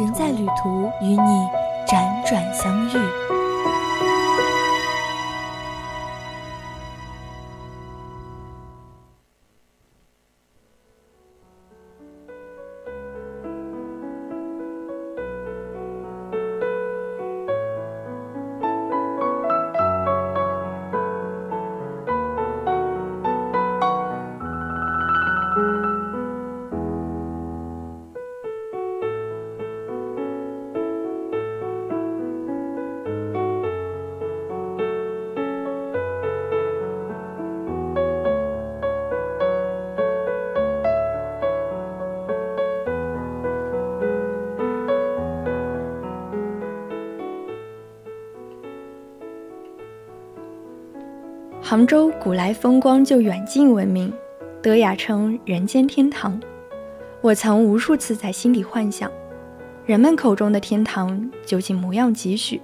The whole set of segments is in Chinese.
人在旅途，与你辗转相遇。杭州古来风光就远近闻名，得雅称人间天堂。我曾无数次在心里幻想，人们口中的天堂究竟模样几许？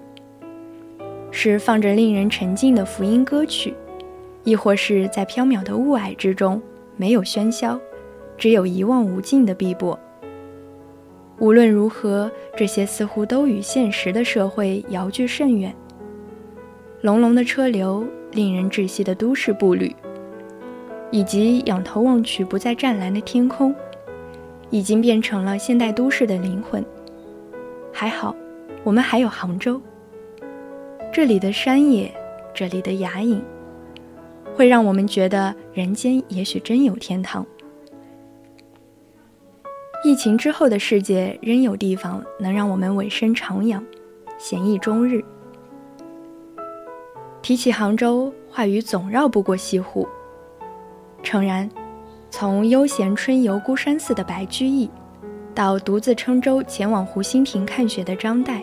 是放着令人沉静的福音歌曲，亦或是在缥缈的雾霭之中，没有喧嚣，只有一望无尽的碧波？无论如何，这些似乎都与现实的社会遥距甚远。隆隆的车流。令人窒息的都市步履，以及仰头望去不再湛蓝的天空，已经变成了现代都市的灵魂。还好，我们还有杭州。这里的山野，这里的雅影，会让我们觉得人间也许真有天堂。疫情之后的世界，仍有地方能让我们委身徜徉，闲逸终日。提起杭州，话语总绕不过西湖。诚然，从悠闲春游孤山寺的白居易，到独自乘舟前往湖心亭看雪的张岱；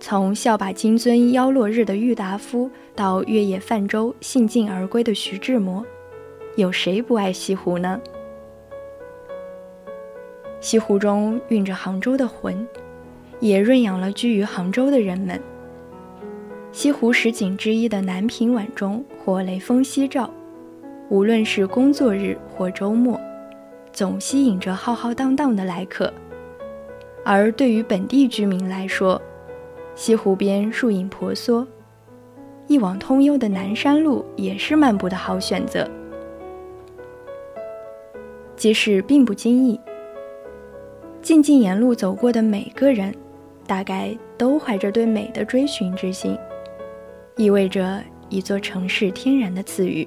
从笑把金樽邀落日的郁达夫，到月夜泛舟兴尽而归的徐志摩，有谁不爱西湖呢？西湖中蕴着杭州的魂，也润养了居于杭州的人们。西湖十景之一的南屏晚钟或雷锋夕照，无论是工作日或周末，总吸引着浩浩荡荡的来客。而对于本地居民来说，西湖边树影婆娑，一往通幽的南山路也是漫步的好选择。即使并不经意，静静沿路走过的每个人，大概都怀着对美的追寻之心。意味着一座城市天然的赐予。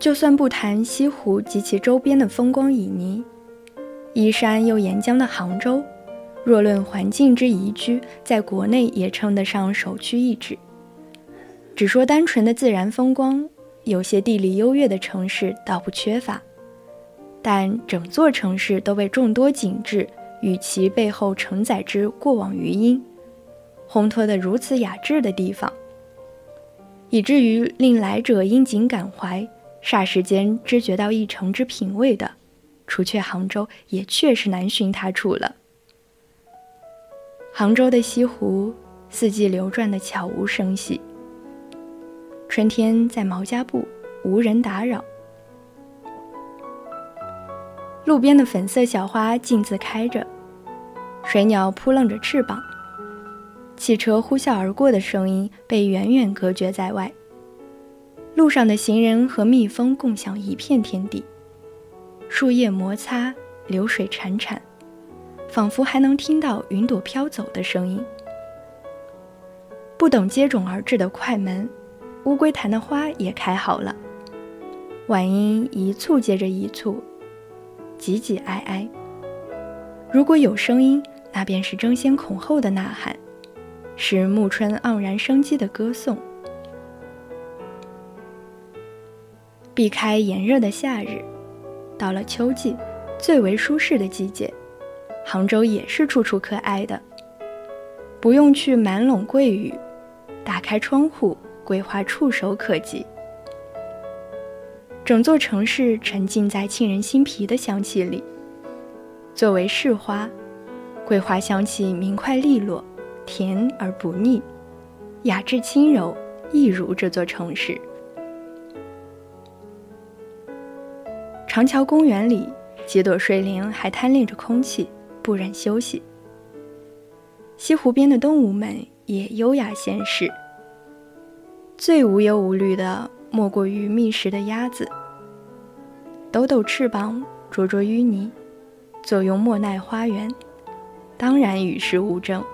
就算不谈西湖及其周边的风光旖旎，依山又沿江的杭州，若论环境之宜居，在国内也称得上首屈一指。只说单纯的自然风光，有些地理优越的城市倒不缺乏，但整座城市都被众多景致与其背后承载之过往余音，烘托得如此雅致的地方，以至于令来者因景感怀。霎时间知觉到一城之品味的，除却杭州，也确实难寻他处了。杭州的西湖，四季流转的悄无声息。春天在毛家埠，无人打扰，路边的粉色小花径自开着，水鸟扑棱着翅膀，汽车呼啸而过的声音被远远隔绝在外。路上的行人和蜜蜂共享一片天地，树叶摩擦，流水潺潺，仿佛还能听到云朵飘走的声音。不等接踵而至的快门，乌龟潭的花也开好了，晚莺一簇接着一簇，挤挤挨挨。如果有声音，那便是争先恐后的呐喊，是暮春盎然生机的歌颂。避开炎热的夏日，到了秋季，最为舒适的季节，杭州也是处处可爱的。不用去满陇桂雨，打开窗户，桂花触手可及。整座城市沉浸在沁人心脾的香气里。作为市花，桂花香气明快利落，甜而不腻，雅致轻柔，一如这座城市。长桥公园里，几朵睡莲还贪恋着空气，不忍休息。西湖边的动物们也优雅闲适。最无忧无虑的，莫过于觅食的鸭子，抖抖翅膀，啄啄淤泥，坐拥莫奈花园，当然与世无争。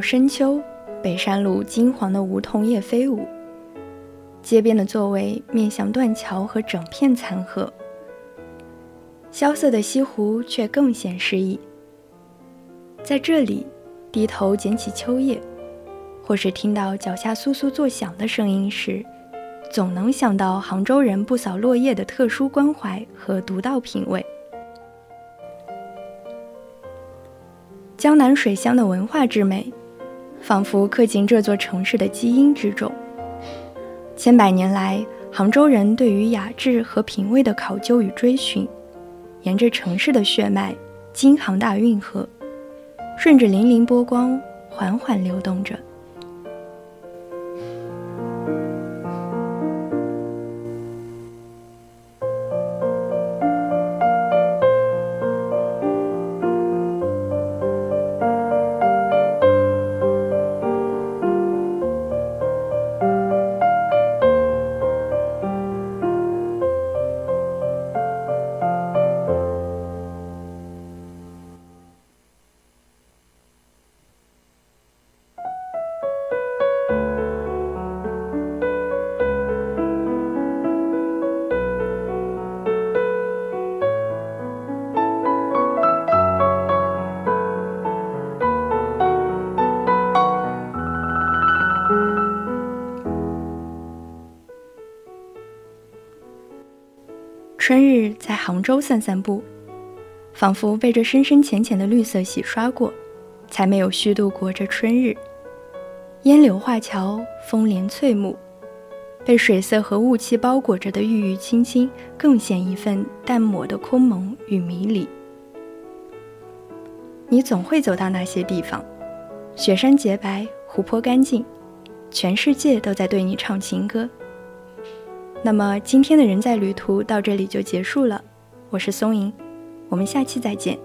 深秋，北山路金黄的梧桐叶飞舞，街边的座位面向断桥和整片残荷。萧瑟的西湖却更显诗意。在这里，低头捡起秋叶，或是听到脚下簌簌作响的声音时，总能想到杭州人不扫落叶的特殊关怀和独到品味。江南水乡的文化之美，仿佛刻进这座城市的基因之中。千百年来，杭州人对于雅致和品味的考究与追寻，沿着城市的血脉——京杭大运河，顺着粼粼波光缓缓流动着。春日在杭州散散步，仿佛被这深深浅浅的绿色洗刷过，才没有虚度过这春日。烟柳画桥，风帘翠幕，被水色和雾气包裹着的郁郁青青，更显一份淡漠的空蒙与迷离。你总会走到那些地方，雪山洁白，湖泊干净，全世界都在对你唱情歌。那么今天的人在旅途到这里就结束了，我是松莹，我们下期再见。